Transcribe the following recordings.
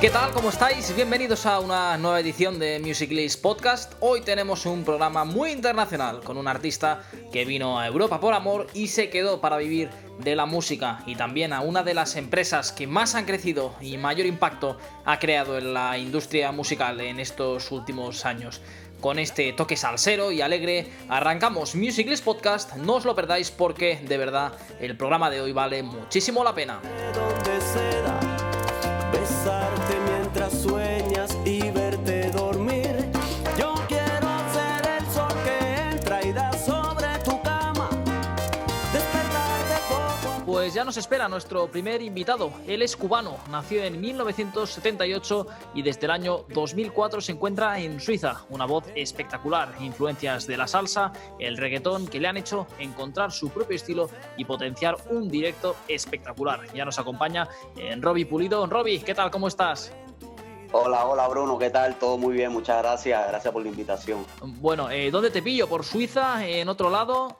¿Qué tal? ¿Cómo estáis? Bienvenidos a una nueva edición de Music List Podcast. Hoy tenemos un programa muy internacional con un artista que vino a Europa por amor y se quedó para vivir de la música y también a una de las empresas que más han crecido y mayor impacto ha creado en la industria musical en estos últimos años. Con este toque salsero y alegre arrancamos Music List Podcast, no os lo perdáis porque de verdad el programa de hoy vale muchísimo la pena mientras sueño. Pues ya nos espera nuestro primer invitado. Él es cubano, nació en 1978 y desde el año 2004 se encuentra en Suiza. Una voz espectacular, influencias de la salsa, el reggaetón que le han hecho encontrar su propio estilo y potenciar un directo espectacular. Ya nos acompaña en Roby Pulido. Roby, ¿qué tal? ¿Cómo estás? Hola, hola Bruno, ¿qué tal? Todo muy bien, muchas gracias, gracias por la invitación. Bueno, eh, ¿dónde te pillo? ¿Por Suiza? ¿En otro lado?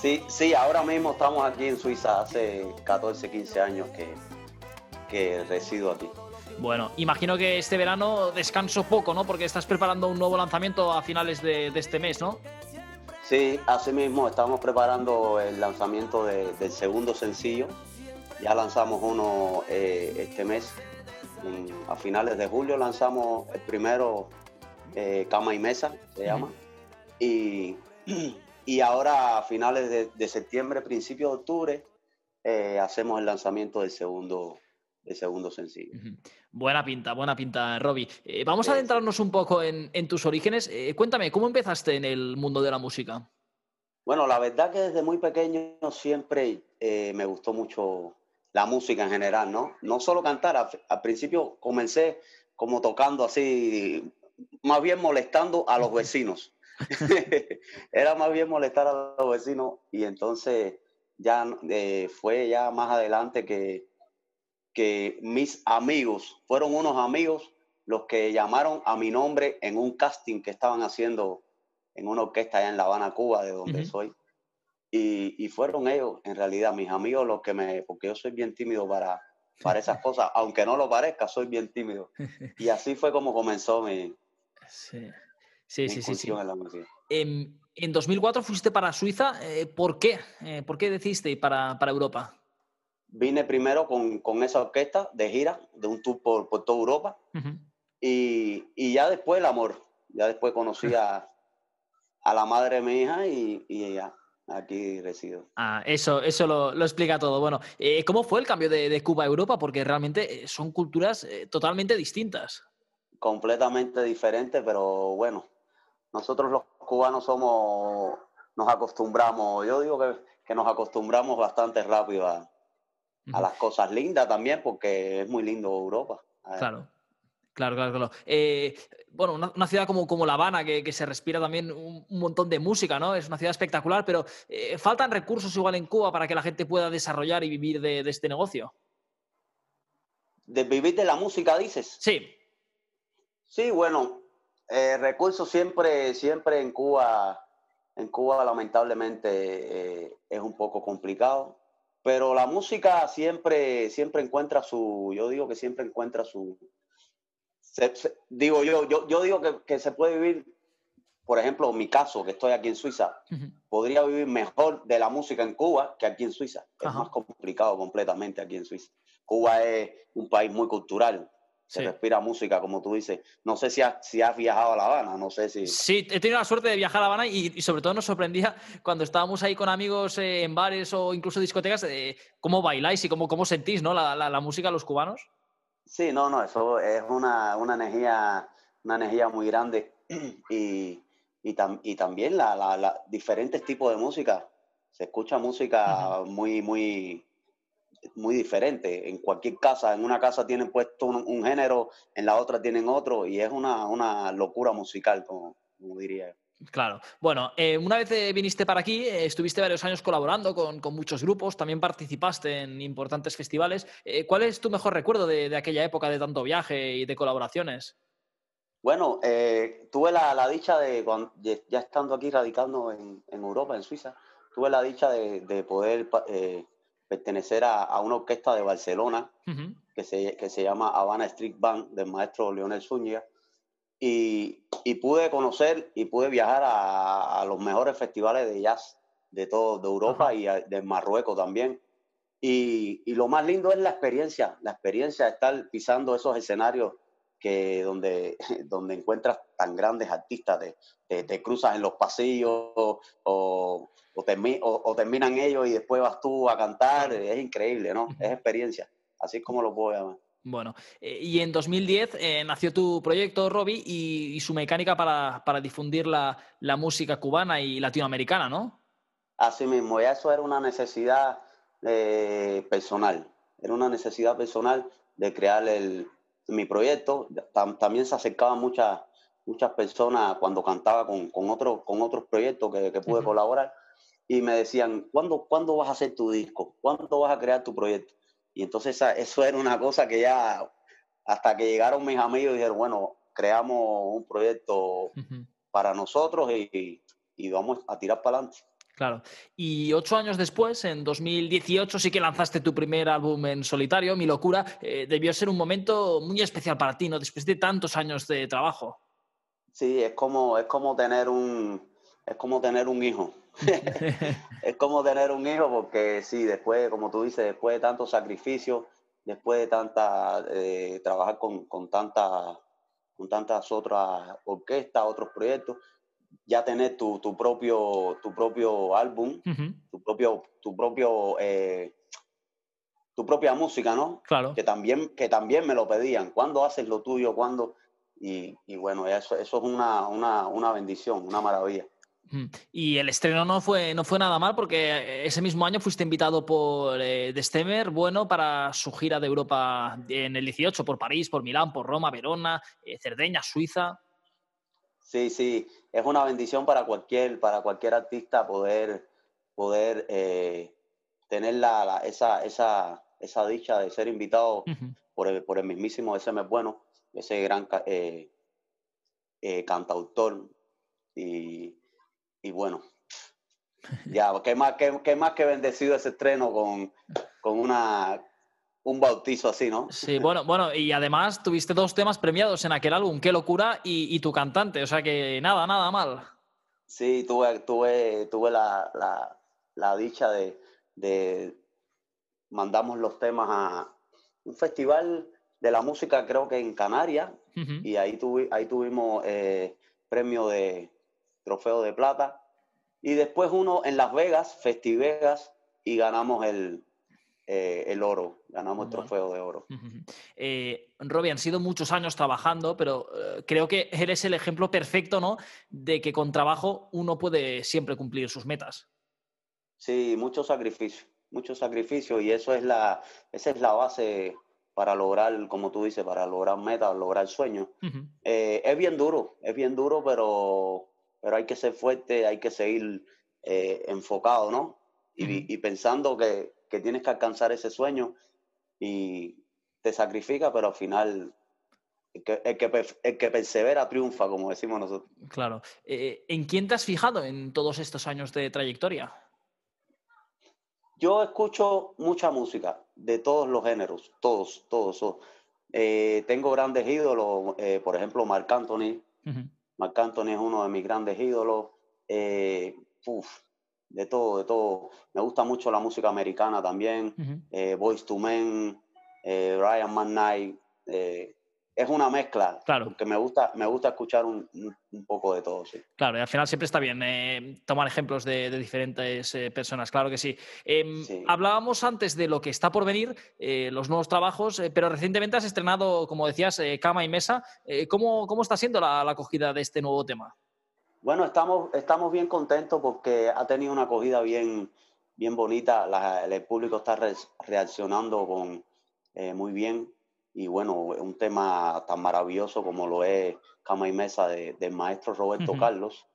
Sí, sí, ahora mismo estamos aquí en Suiza, hace 14, 15 años que, que resido aquí. Bueno, imagino que este verano descanso poco, ¿no? Porque estás preparando un nuevo lanzamiento a finales de, este mes, ¿no? Sí, así mismo estamos preparando el lanzamiento del segundo sencillo. Ya lanzamos uno eh, este mes. a finales de julio lanzamos el primero, eh, Cama y Mesa, se llama. Y Y ahora a finales de, septiembre, principios de octubre, eh, hacemos el lanzamiento del segundo, segundo sencillo. Buena pinta, buena pinta, Robbie. Eh, vamos a adentrarnos un poco en, tus orígenes. Eh, cuéntame, ¿cómo empezaste en el mundo de la música? Bueno, la verdad que desde muy pequeño siempre me gustó mucho la música en general, ¿no? No solo cantar, al principio comencé como tocando así, más bien molestando a los vecinos. era más bien molestar a los vecinos y entonces ya eh, fue ya más adelante que, que mis amigos, fueron unos amigos los que llamaron a mi nombre en un casting que estaban haciendo en una orquesta allá en La Habana, Cuba, de donde soy. Y, y, fueron ellos, en realidad, mis amigos los que me, porque yo soy bien tímido para, para esas cosas, aunque no lo parezca, soy bien tímido. Y así fue como comenzó mi, sí. Sí, sí, sí. sí. En, en, 2004 fuiste para Suiza. Eh, ¿Por qué? Eh, ¿Por qué decidiste para, para Europa? Vine primero con, con, esa orquesta de gira, de un tour por, por toda Europa. y, y, ya después el amor. Ya después conocí a, a la madre de mi hija y, y ya aquí resido. Ah, eso, eso lo, lo explica todo. Bueno, eh, ¿cómo fue el cambio de, de, Cuba a Europa? Porque realmente son culturas totalmente distintas. Completamente diferentes, pero bueno, nosotros los cubanos somos, nos acostumbramos, yo digo que, que nos acostumbramos bastante rápido a, a, las cosas lindas también, porque es muy lindo Europa. Claro. Claro, claro, claro. Eh, bueno, una, ciudad como, como La Habana, que, que se respira también un, montón de música, ¿no? Es una ciudad espectacular, pero eh, ¿faltan recursos igual en Cuba para que la gente pueda desarrollar y vivir de, de este negocio? ¿De vivir de la música, dices? Sí. Sí, bueno, eh, recursos siempre, siempre en Cuba, en Cuba lamentablemente eh, es un poco complicado, pero la música siempre, siempre encuentra su, yo digo que siempre encuentra su, digo yo, yo, yo digo que, que, se puede vivir, por ejemplo, en mi caso, que estoy aquí en Suiza, podría vivir mejor de la música en Cuba que aquí en Suiza. Es más complicado completamente aquí en Suiza. Cuba es un país muy cultural, se respira música, como tú dices. No sé si, si has viajado a La Habana, no sé si... Sí, he tenido la suerte de viajar a La Habana y, sobre todo nos sorprendía cuando estábamos ahí con amigos eh, en bares o incluso discotecas, eh, cómo bailáis y cómo, cómo sentís ¿no? la, la, música de los cubanos. Sí, no, no, eso es una, una energía, una energía muy grande y, y, y también la, la, diferentes tipos de música. Se escucha música muy, muy, muy diferente. En cualquier casa, en una casa tienen puesto un, género, en la otra tienen otro, y es una, una locura musical, como, diría Claro. Bueno, eh, una vez eh, viniste para aquí, eh, estuviste varios años colaborando con, con, muchos grupos, también participaste en importantes festivales. ¿Cuál es tu mejor recuerdo de, de, aquella época de tanto viaje y de colaboraciones? Bueno, tuve la, la, dicha de, ya estando aquí radicando en, en, Europa, en Suiza, tuve la dicha de, de poder pertenecer a, una orquesta de Barcelona que, se, que se llama Habana Street Band del maestro Leonel Zúñiga. Y, pude conocer y pude viajar a, los mejores festivales de jazz de todo de Europa y de Marruecos también. Y, lo más lindo es la experiencia, la experiencia de estar pisando esos escenarios que donde, donde encuentras tan grandes artistas, te, te, cruzas en los pasillos o, o, o, terminan ellos y después vas tú a cantar, es increíble, ¿no? Es experiencia, así es como lo puedo llamar. Bueno, eh, y en 2010 eh, nació tu proyecto, Robbie, y, su mecánica para, difundir la, música cubana y latinoamericana, ¿no? Así mismo, ya eso era una necesidad eh, personal, era una necesidad personal de crear el, mi proyecto. también se acercaban muchas, muchas personas cuando cantaba con, con, con otros proyectos que, pude colaborar y me decían, ¿cuándo, ¿cuándo vas a hacer tu disco? ¿Cuándo vas a crear tu proyecto? Y entonces eso era una cosa que ya, hasta que llegaron mis amigos, dijeron, bueno, creamos un proyecto para nosotros y, y, vamos a tirar para adelante. Claro. Y ocho años después, en 2018, sí que lanzaste tu primer álbum en solitario, Mi Locura. Eh, debió ser un momento muy especial para ti, ¿no? Después de tantos años de trabajo. Sí, es como, es como tener un, es como tener un hijo. es como tener un hijo porque sí, después, como tú dices, después de tanto sacrificio, después de tanta, eh, trabajar con, con, tanta, con tantas otras orquestas, otros proyectos, ya tener tu, tu propio, tu propio álbum, tu propio, tu propio eh, tu propia música, ¿no? Claro. Que también, que también me lo pedían. ¿Cuándo haces lo tuyo? ¿Cuándo? Y, y bueno, eso, eso es una, una, una bendición, una maravilla. Y el estreno no fue, no fue nada mal porque ese mismo año fuiste invitado por eh, Destemer, bueno, para su gira de Europa en el 18, por París, por Milán, por Roma, Verona, eh, Cerdeña, Suiza. Sí, sí, es una bendición para cualquier, para cualquier artista poder, poder eh, tener la, esa, esa, esa, dicha de ser invitado por, el, por el mismísimo SM Bueno, ese gran cantautor. Y, y bueno, ya, ¿qué más, qué, más que bendecido ese estreno con, con una, un bautizo así, ¿no? Sí, bueno, bueno, y además tuviste dos temas premiados en aquel álbum, Qué locura y, tu cantante, o sea que nada, nada mal. Sí, tuve, tuve, tuve la, la, dicha de, de, mandamos los temas a un festival de la música, creo que en Canarias, y ahí, tuve, ahí tuvimos eh, premio de, trofeo de plata. Y después uno en Las Vegas, Festivegas, y ganamos el, eh, el oro, ganamos el trofeo de oro. Eh, Robbie, han sido muchos años trabajando, pero eh, creo que eres el ejemplo perfecto, ¿no? De que con trabajo uno puede siempre cumplir sus metas. Sí, mucho sacrificio, mucho sacrificio, y eso es la, esa es la base para lograr, como tú dices, para lograr metas, lograr sueños. es bien duro, es bien duro, pero pero hay que ser fuerte, hay que seguir enfocado, ¿no? Y, pensando que, tienes que alcanzar ese sueño y te sacrifica, pero al final el que, persevera triunfa, como decimos nosotros. Claro. Eh, ¿En quién te has fijado en todos estos años de trayectoria? Yo escucho mucha música de todos los géneros, todos, todos. Eh, tengo grandes ídolos, por ejemplo, Marc Anthony, Marc Anthony es uno de mis grandes ídolos. Eh, de todo, de todo. Me gusta mucho la música americana también. Uh Boys to Men, eh, Ryan McKnight. es una mezcla. Claro. Porque me gusta, me gusta escuchar un, poco de todo, sí. Claro, y al final siempre está bien tomar ejemplos de, diferentes personas, claro que em, sí. Hablábamos antes de lo que está por venir, los nuevos trabajos, pero recientemente has estrenado, como decías, Cama y Mesa. ¿cómo, ¿cómo, está siendo la acogida de este nuevo tema? Bueno, estamos, estamos bien contentos porque ha tenido una acogida bien, bien bonita. el público está reaccionando con, eh, muy bien. Y bueno, un tema tan maravilloso como lo es Cama y Mesa del maestro Roberto Carlos.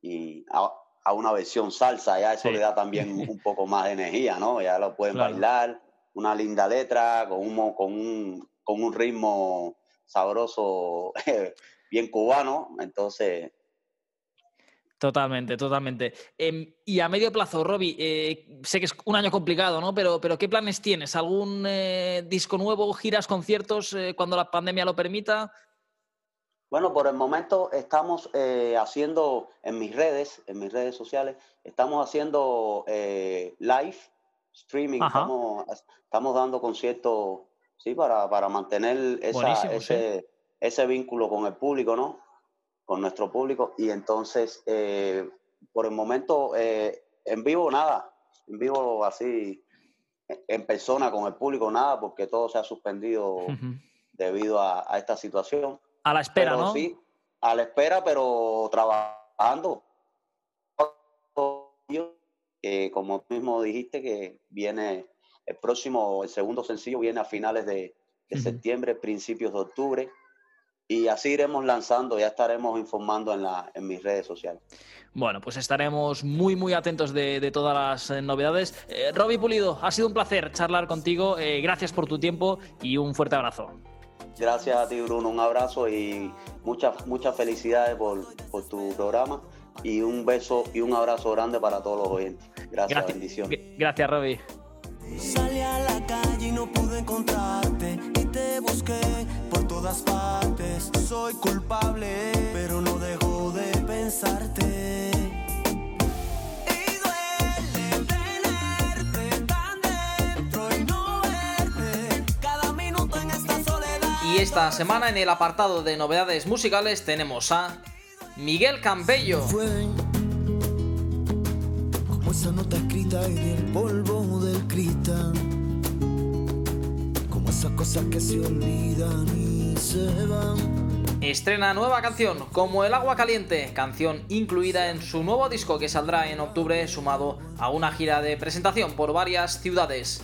Y a, una versión salsa, ya eso le da también un poco más de energía, ¿no? Ya lo pueden bailar. Una linda letra con un, con un, con un ritmo sabroso, bien cubano. Entonces, Totalmente, totalmente. Em, y a medio plazo, Robbie, eh, sé que es un año complicado, ¿no? Pero, pero ¿qué planes tienes? ¿Algún eh, disco nuevo, giras, conciertos eh, cuando la pandemia lo permita? Bueno, por el momento estamos haciendo en mis redes, en mis redes sociales, estamos haciendo live streaming, estamos, estamos, dando conciertos, sí, para, para mantener ese, ese vínculo con el público, ¿no? Con nuestro público y entonces eh, por el momento eh, en vivo nada, en vivo así en persona con el público nada porque todo se ha suspendido debido a, esta situación. A la espera, ¿no? Sí, a la espera, pero trabajando. Eh, como mismo dijiste que viene el próximo, el segundo sencillo viene a finales de, septiembre, principios de octubre y así iremos lanzando, ya estaremos informando en, la, en mis redes sociales. Bueno, pues estaremos muy, muy atentos de, todas las eh, novedades. Eh, Roby Pulido, ha sido un placer charlar contigo. Eh, gracias por tu tiempo y un fuerte abrazo. Gracias a ti, Bruno. Un abrazo y muchas, muchas felicidades por, por tu programa. Y un beso y un abrazo grande para todos los oyentes. Gracias, gracias bendiciones. Gracias, Roby. Salí a la calle y no pude encontrarte y te busqué por todas partes. Soy culpable, pero no dejo de pensarte. Y esta soledad. Y esta semana en el apartado de novedades musicales tenemos a Miguel Campello. como esa nota escrita en el polvo del cristal esas cosas que se olvidan. Estrena nueva canción, como El agua caliente, canción incluida en su nuevo disco que saldrá en octubre, sumado a una gira de presentación por varias ciudades.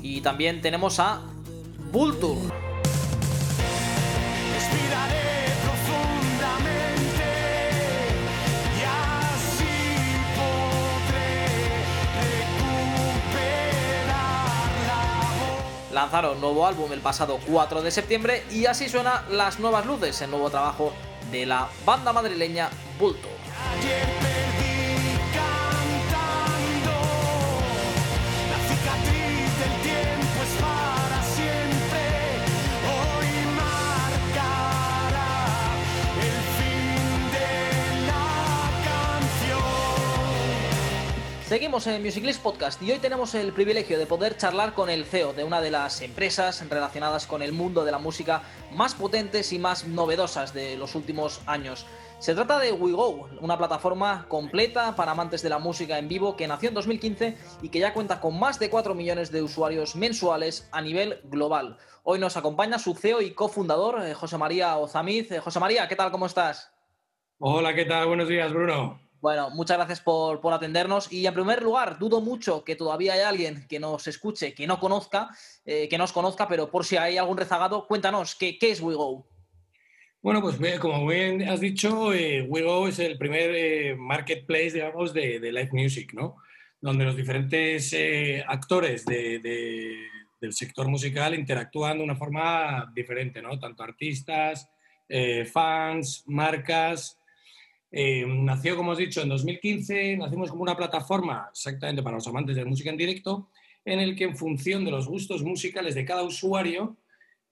Y también tenemos a Vulture. Lanzaron nuevo álbum el pasado 4 de septiembre y así suena Las Nuevas Luces, el nuevo trabajo de la banda madrileña Bulto. Seguimos en Musiclist Podcast y hoy tenemos el privilegio de poder charlar con el CEO de una de las empresas relacionadas con el mundo de la música más potentes y más novedosas de los últimos años. Se trata de WeGo, una plataforma completa para amantes de la música en vivo que nació en 2015 y que ya cuenta con más de 4 millones de usuarios mensuales a nivel global. Hoy nos acompaña su CEO y cofundador, eh, José María Ozamiz. Eh, José María, ¿qué tal? ¿Cómo estás? Hola, ¿qué tal? Buenos días, Bruno. Bueno, muchas gracias por, atendernos. Y en primer lugar, dudo mucho que todavía hay alguien que nos escuche, que no conozca, eh, que nos conozca, pero por si hay algún rezagado, cuéntanos, ¿qué, qué es WeGo? Bueno, pues como bien has dicho, eh, WeGo es el primer eh, marketplace, digamos, de, live music, ¿no? Donde los diferentes actores del sector musical interactúan de una forma diferente, ¿no? Tanto artistas, fans, marcas, eh, nació, como os he dicho, en 2015, nacimos como una plataforma exactamente para los amantes de música en directo, en el que en función de los gustos musicales de cada usuario,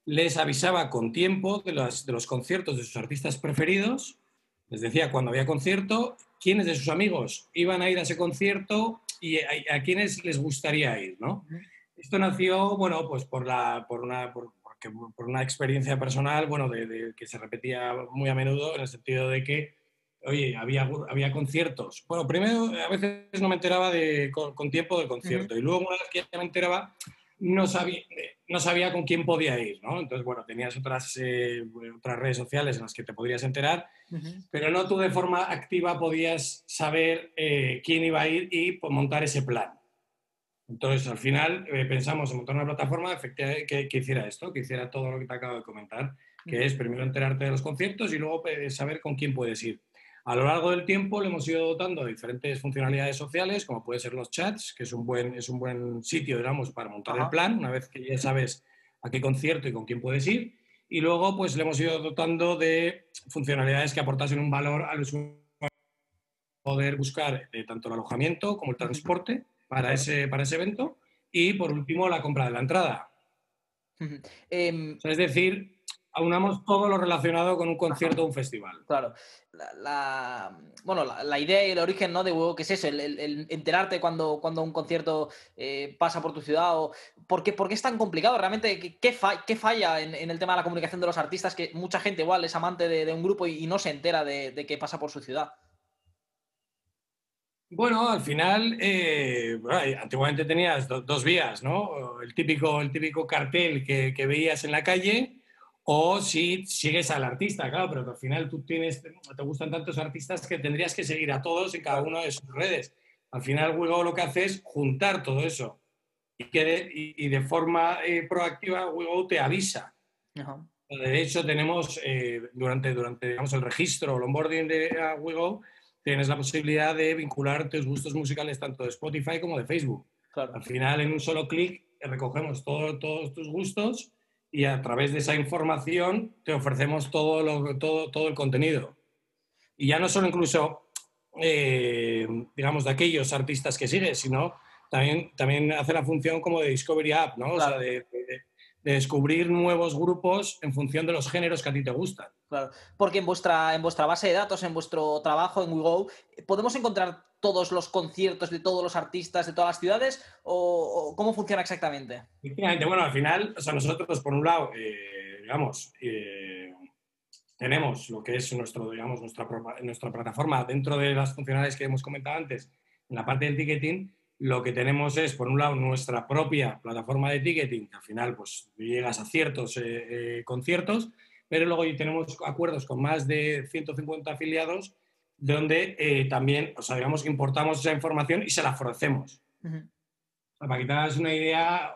les avisaba con tiempo de los, de los conciertos de sus artistas preferidos, les decía cuando había concierto, quiénes de sus amigos iban a ir a ese concierto y a, quiénes les gustaría ir, ¿no? Esto nació, bueno, pues por, la, por, una, por, por una experiencia personal, bueno, de, que se repetía muy a menudo, en el sentido de que oye, había, había conciertos. Bueno, primero a veces no me enteraba de, con, tiempo del concierto y luego una vez que ya me enteraba no sabía, no sabía con quién podía ir, ¿no? Entonces, bueno, tenías otras, eh, otras redes sociales en las que te podrías enterar, pero no tú de forma activa podías saber eh, quién iba a ir y pues, montar ese plan. Entonces, al final eh, pensamos en montar una plataforma efectivamente, que, que, hiciera esto, que hiciera todo lo que te acabo de comentar, que es primero enterarte de los conciertos y luego saber con quién puedes ir. A lo largo del tiempo le hemos ido dotando de diferentes funcionalidades sociales, como puede ser los chats, que es un buen, es un buen sitio, digamos, para montar el plan, una vez que ya sabes a qué concierto y con quién puedes ir. Y luego, pues le hemos ido dotando de funcionalidades que aportasen un valor al usuario poder buscar eh, tanto el alojamiento como el transporte para ese, para ese evento. Y por último la compra de la entrada. Em, es decir, aunamos todo lo relacionado con un concierto o un festival. Claro. La, bueno, la, idea y el origen ¿no? de que es eso, el, enterarte cuando, cuando un concierto eh, pasa por tu ciudad. O, ¿por, qué, ¿por, qué, es tan complicado? Realmente, ¿qué, qué, falla en, el tema de la comunicación de los artistas? Que mucha gente igual es amante de, un grupo y, no se entera de, de que pasa por su ciudad. Bueno, al final, eh, antiguamente tenías dos vías, ¿no? El típico, el típico cartel que, veías en la calle, o si sigues al artista, claro, pero al final tú tienes, te gustan tantos artistas que tendrías que seguir a todos en cada una de sus redes. Al final, Wigo lo que hace es juntar todo eso y, que de, y, de forma eh, proactiva, Wigo te avisa. De hecho, tenemos eh, durante, durante digamos, el registro, el onboarding de Wigo, tienes la posibilidad de vincular tus gustos musicales tanto de Spotify como de Facebook. Al final, en un solo clic, recogemos todos tus gustos y a través de esa información te ofrecemos todo, lo, todo, todo el contenido. Y ya no solo incluso, eh, digamos, de aquellos artistas que sigues, sino también, también hace la función como de Discovery App, ¿no? O sea, de, de descubrir nuevos grupos en función de los géneros que a ti te gustan. Claro, porque en vuestra, en vuestra base de datos, en vuestro trabajo en WeGo, ¿podemos encontrar todos los conciertos de todos los artistas de todas las ciudades o, cómo funciona exactamente? Efectivamente, bueno, al final, o sea, nosotros por un lado, eh, digamos, eh, tenemos lo que es nuestro, digamos, nuestra, nuestra plataforma dentro de las funcionalidades que hemos comentado antes, en la parte del ticketing, lo que tenemos es, por un lado, nuestra propia plataforma de ticketing, que al final pues, llegas a ciertos eh, eh, conciertos, pero luego tenemos acuerdos con más de 150 afiliados donde eh, también, o sea, digamos, importamos esa información y se la ofrecemos. para que te hagas una idea,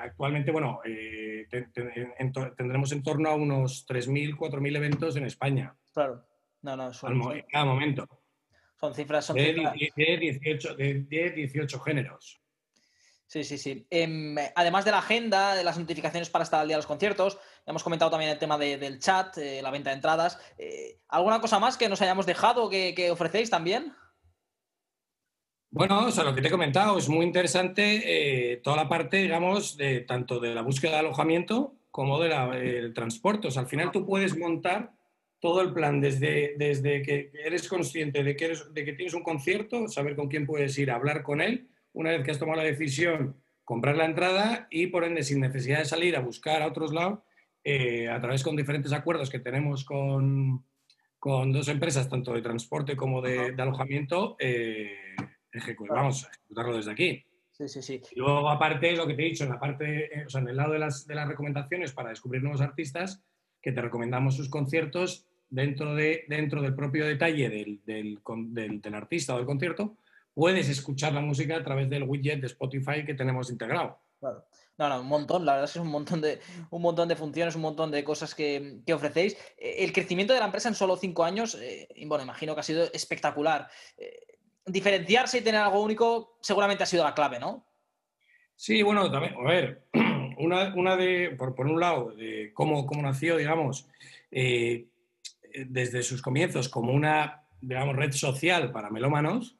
actualmente, bueno, tendremos en torno a unos 3.000, 4.000 eventos en España. Claro. No, no, En cada momento. Son cifras. Son de, 18, de, 18 géneros. Sí, sí, sí. Em, además de la agenda, de las notificaciones para estar al día de los conciertos, hemos comentado también el tema del chat, eh, la venta de entradas. Eh, ¿Alguna cosa más que nos hayamos dejado que, que, ofrecéis también? Bueno, o sea, lo que te he comentado es muy interesante eh, toda la parte, digamos, de tanto de la búsqueda de alojamiento como del transporte. O sea, al final tú puedes montar todo el plan desde, desde que eres consciente de que, eres, de que tienes un concierto, saber con quién puedes ir a hablar con él, una vez que has tomado la decisión, comprar la entrada y por ende sin necesidad de salir a buscar a otros lados, eh, a través con diferentes acuerdos que tenemos con, con, dos empresas, tanto de transporte como de, alojamiento, eh, vamos a ejecutarlo desde aquí. Sí, sí, sí. Y luego, aparte, lo que te he dicho, en la parte, eh, o sea, en el lado de las, de las recomendaciones para descubrir nuevos artistas, que te recomendamos sus conciertos dentro, de, dentro del propio detalle del, del, del, artista o del concierto, puedes escuchar la música a través del widget de Spotify que tenemos integrado. Claro. No, no, un montón, la verdad es que es un montón de, un montón de funciones, un montón de cosas que, que ofrecéis. Eh, el crecimiento de la empresa en solo cinco años, eh, bueno, imagino que ha sido espectacular. Eh, diferenciarse y tener algo único seguramente ha sido la clave, ¿no? Sí, bueno, también, a ver, una, una de, por, por, un lado, de cómo, cómo nació, digamos, desde sus comienzos como una, digamos, red social para melómanos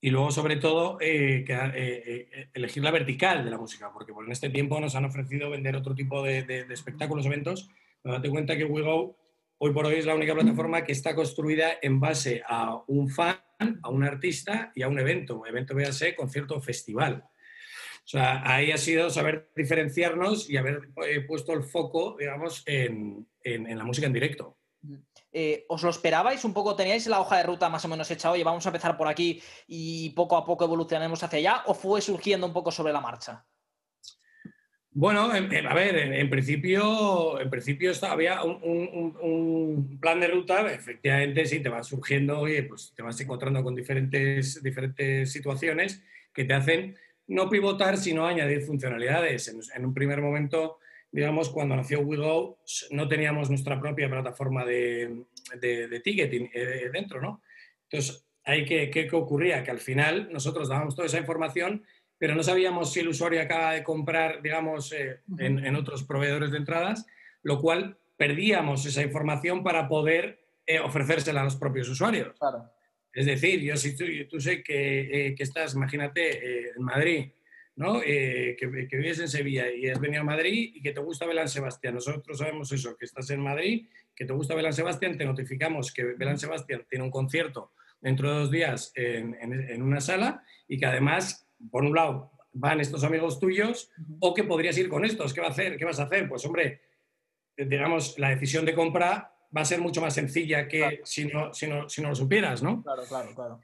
y luego, sobre todo, eh, eh, eh, elegir la vertical de la música, porque en este tiempo nos han ofrecido vender otro tipo de, espectáculos, eventos, pero date cuenta que WeGo hoy por hoy es la única plataforma que está construida en base a un fan, a un artista y a un evento, evento, véase, concierto festival. O sea, ahí ha sido saber diferenciarnos y haber puesto el foco, digamos, en la música en directo. Eh, ¿Os lo esperabais? ¿Un poco teníais la hoja de ruta más o menos hecha? Oye, vamos a empezar por aquí y poco a poco evolucionaremos hacia allá. ¿O fue surgiendo un poco sobre la marcha? Bueno, a ver, en, principio, en principio había un, plan de ruta, efectivamente sí, te va surgiendo, oye, pues te vas encontrando con diferentes, diferentes situaciones que te hacen no pivotar, sino añadir funcionalidades. en un primer momento digamos, cuando nació WeGo, no teníamos nuestra propia plataforma de, de, ticketing eh, dentro, ¿no? Entonces, ahí ¿qué, ¿qué, ocurría? Que al final nosotros dábamos toda esa información, pero no sabíamos si el usuario acaba de comprar, digamos, eh, en, en, otros proveedores de entradas, lo cual perdíamos esa información para poder eh, ofrecérsela a los propios usuarios. Claro. Es decir, yo si tú, tú sé que, eh, que estás, imagínate, eh, en Madrid, ¿no? Eh, que, que, vives en Sevilla y has venido a Madrid y que te gusta Belán Sebastián. Nosotros sabemos eso, que estás en Madrid, que te gusta Belán Sebastián, te notificamos que Belán Sebastián tiene un concierto dentro de dos días en, en, en una sala y que además, por un lado, van estos amigos tuyos o que podrías ir con estos. ¿Qué, va a hacer? ¿Qué vas a hacer? Pues hombre, digamos, la decisión de compra va a ser mucho más sencilla que claro. si, no, si, no, si no lo supieras, ¿no? Claro, claro, claro.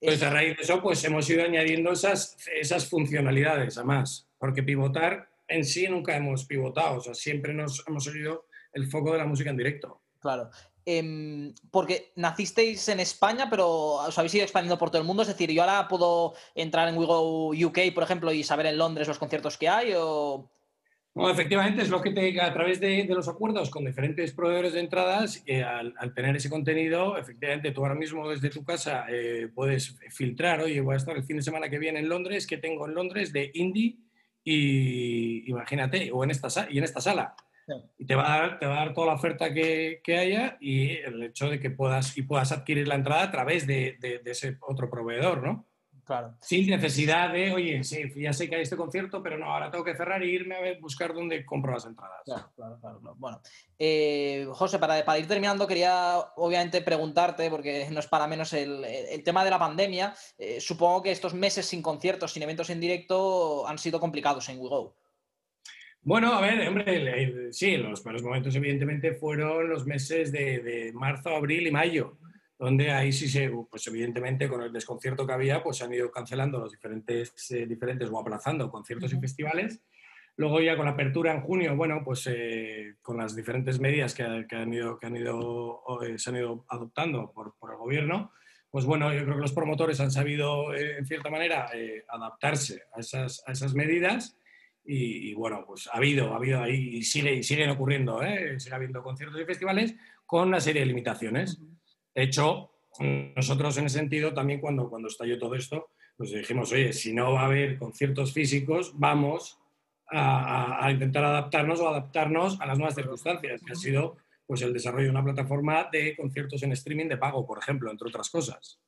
Entonces, a raíz de eso, pues hemos ido añadiendo esas, esas funcionalidades, además, porque pivotar en sí nunca hemos pivotado, o sea, siempre nos hemos seguido el foco de la música en directo. Claro. Eh, porque nacisteis en España, pero os habéis ido expandiendo por todo el mundo. Es decir, yo ahora puedo entrar en Wigo UK, por ejemplo, y saber en Londres los conciertos que hay, o. No, efectivamente, es lo que te, a través de, de los acuerdos con diferentes proveedores de entradas, eh, al, al, tener ese contenido, efectivamente, tú ahora mismo desde tu casa eh, puedes filtrar, oye, voy a estar el fin de semana que viene en Londres, que tengo en Londres de indie y imagínate, o en esta, y en esta sala. Sí. Y te va, a dar, te va a dar toda la oferta que, que, haya y el hecho de que puedas, y puedas adquirir la entrada a través de, de, de ese otro proveedor, ¿no? Claro. Sin necesidad de, oye, sí, ya sé que hay este concierto, pero no, ahora tengo que cerrar e irme a ver, buscar dónde compro las entradas. Claro, claro, claro. Bueno, eh, José, para, para, ir terminando, quería obviamente preguntarte, porque no es para menos el, el tema de la pandemia. Eh, supongo que estos meses sin conciertos, sin eventos en directo, han sido complicados en WeGo. Bueno, a ver, hombre, sí, los peores momentos evidentemente fueron los meses de, de marzo, abril y mayo donde ahí sí se, pues evidentemente con el desconcierto que había, pues se han ido cancelando los diferentes, eh, diferentes o aplazando conciertos uh -huh. y festivales. Luego ya con la apertura en junio, bueno, pues eh, con las diferentes medidas que, que, han ido, que han ido, eh, se han ido adoptando por, por, el gobierno, pues bueno, yo creo que los promotores han sabido, en cierta manera, adaptarse a esas, a esas medidas y, y, bueno, pues ha habido, ha habido ahí y, sigue, y siguen ocurriendo, sigue habiendo conciertos y festivales con una serie de limitaciones. Uh -huh. De hecho, nosotros en ese sentido también cuando, cuando estalló todo esto, pues dijimos, oye, si no va a haber conciertos físicos, vamos a, a, intentar adaptarnos o adaptarnos a las nuevas circunstancias, que ha sido pues, el desarrollo de una plataforma de conciertos en streaming de pago, por ejemplo, entre otras cosas.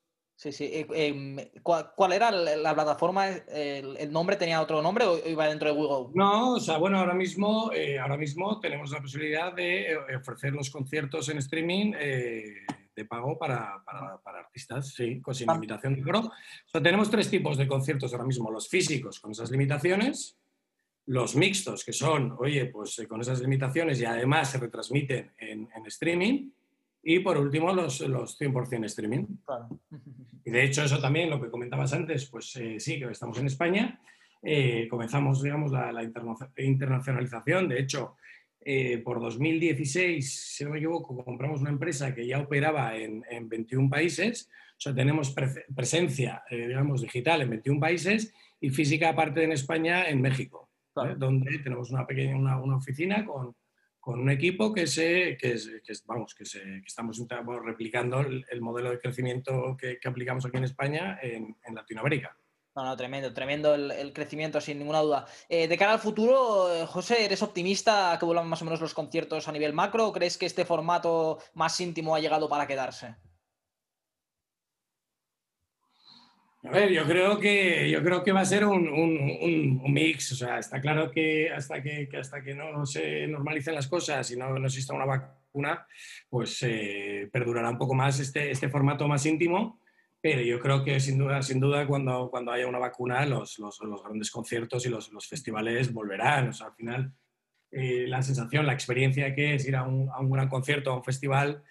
Sí, sí. Eh, eh, ¿cuál, ¿cuál, era la plataforma? ¿El, ¿El, nombre tenía otro nombre o iba dentro de Google? No, o sea, bueno, ahora mismo, eh, ahora mismo tenemos la posibilidad de eh, ofrecer los conciertos en streaming eh, de pago para, para, para, artistas, sí, con sin limitación de cobro. O sea, tenemos tres tipos de conciertos ahora mismo, los físicos con esas limitaciones, los mixtos, que son, oye, pues eh, con esas limitaciones y además se retransmiten en, en streaming, y por último los, los 100% streaming. Claro. Y de hecho eso también, lo que comentabas antes, pues eh, sí, que estamos en España, eh, comenzamos, digamos, la, la interna internacionalización, de hecho, eh, por 2016, si no me equivoco, compramos una empresa que ya operaba en, en 21 países, o sea, tenemos pre presencia, eh, digamos, digital en 21 países y física aparte en España, en México, claro. ¿eh? donde tenemos una pequeña una, una oficina con, con, un equipo que, se, que, es, que es, vamos, que, se, que estamos replicando el, el, modelo de crecimiento que, que, aplicamos aquí en España en, en Latinoamérica. No, no, tremendo, tremendo el, crecimiento, sin ninguna duda. Eh, de cara al futuro, eh, José, ¿eres optimista que vuelvan más o menos los conciertos a nivel macro o crees que este formato más íntimo ha llegado para quedarse? A ver, yo creo que, yo creo que va a ser un, mix. O sea, está claro que hasta que, hasta que no se normalicen las cosas y no, no exista una vacuna, pues eh, perdurará un poco más este, este formato más íntimo pero yo creo que sin duda, sin duda cuando, cuando haya una vacuna, los, los, grandes conciertos y los, los, festivales volverán. O sea, al final, eh, la sensación, la experiencia que es ir a un, a un, gran concierto, a un festival,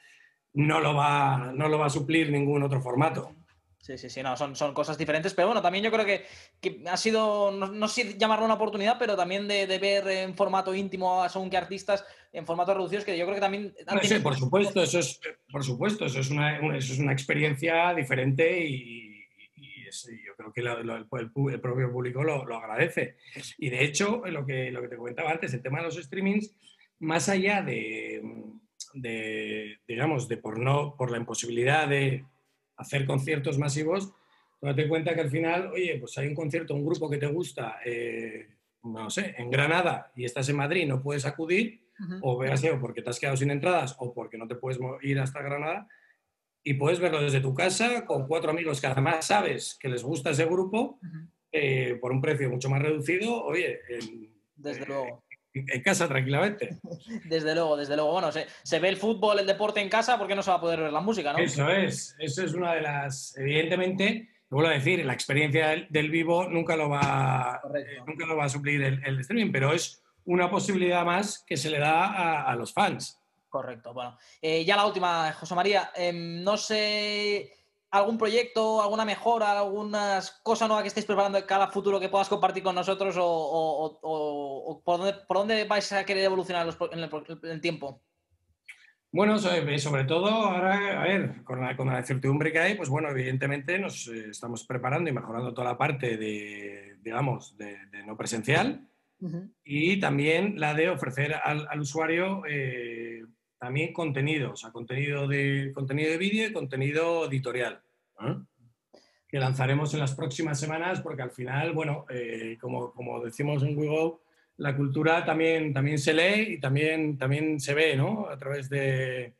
no lo, va, no lo va a suplir ningún otro formato. Sí, sí, sí, no, son, son cosas diferentes, pero bueno, también yo creo que, que ha sido, no, no, sé llamarlo una oportunidad, pero también de, de, ver en formato íntimo a según qué artistas, en formato reducidos, que yo creo que también... No, sí, por supuesto, eso es, por supuesto, eso es una, eso es una experiencia diferente y, y es, yo creo que el, el, propio público lo, lo, agradece. Y de hecho, lo que, lo que te comentaba antes, el tema de los streamings, más allá de, de digamos, de por, no, por la imposibilidad de hacer conciertos masivos, date cuenta que al final, oye, pues hay un concierto, un grupo que te gusta, eh, no sé, en Granada y estás en Madrid, no puedes acudir, uh -huh. o veas o porque te has quedado sin entradas o porque no te puedes ir hasta Granada, y puedes verlo desde tu casa con cuatro amigos que además sabes que les gusta ese grupo eh, por un precio mucho más reducido, oye, desde luego. En casa tranquilamente. Desde luego, desde luego. Bueno, se, ve el fútbol, el deporte en casa, porque no se va a poder ver la música, no? Eso es, eso es una de las, evidentemente, vuelvo a decir, la experiencia del, vivo nunca lo va, eh, nunca lo va a suplir el, streaming, pero es una posibilidad más que se le da a, los fans. Correcto, bueno. Eh, ya la última, José María, em, no sé algún proyecto, alguna mejora, alguna cosa nueva que estéis preparando de cada futuro que puedas compartir con nosotros o, por, dónde, por, dónde, vais a querer evolucionar en el, tiempo? Bueno, sobre, todo ahora, a ver, con la, con la incertidumbre que hay, pues bueno, evidentemente nos eh, estamos preparando y mejorando toda la parte de, digamos, de, no presencial y también la de ofrecer al, usuario eh, también contenido, o sea, contenido de, contenido de vídeo y contenido editorial, que lanzaremos en las próximas semanas porque al final, bueno, eh, como, como, decimos en WeGo, la cultura también, también se lee y también, también se ve, ¿no? A través de,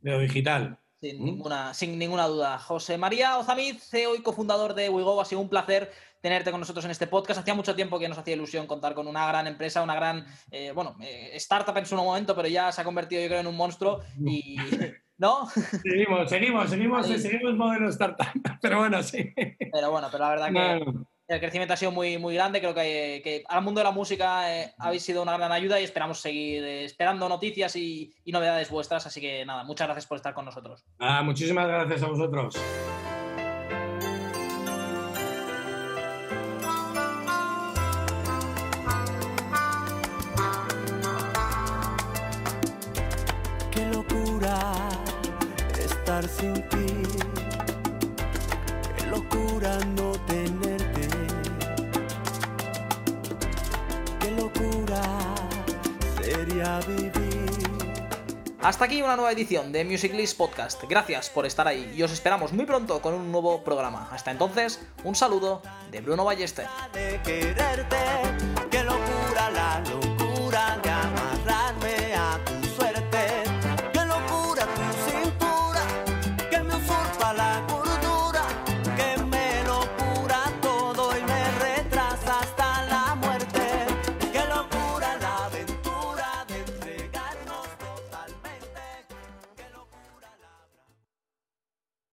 de lo digital. Sin, ninguna, sin ninguna duda. José María Ozamid, CEO y cofundador de WeGo, ha sido un placer tenerte con nosotros en este podcast. Hacía mucho tiempo que nos hacía ilusión contar con una gran empresa, una gran, eh, bueno, eh, startup en su momento, pero ya se ha convertido yo creo en un monstruo y... ¿No? Seguimos, seguimos, seguimos, seguimos modelo startup, pero bueno, sí. Pero bueno, pero la verdad que el crecimiento ha sido muy, muy grande. Creo que, que al mundo de la música eh, habéis sido una gran ayuda y esperamos seguir esperando noticias y, y, novedades vuestras. Así que nada, muchas gracias por estar con nosotros. Ah, muchísimas gracias a vosotros. sin ti. Hasta aquí una nueva edición de Music List Podcast. Gracias por estar ahí y os esperamos muy pronto con un nuevo programa. Hasta entonces, un saludo de Bruno Ballester.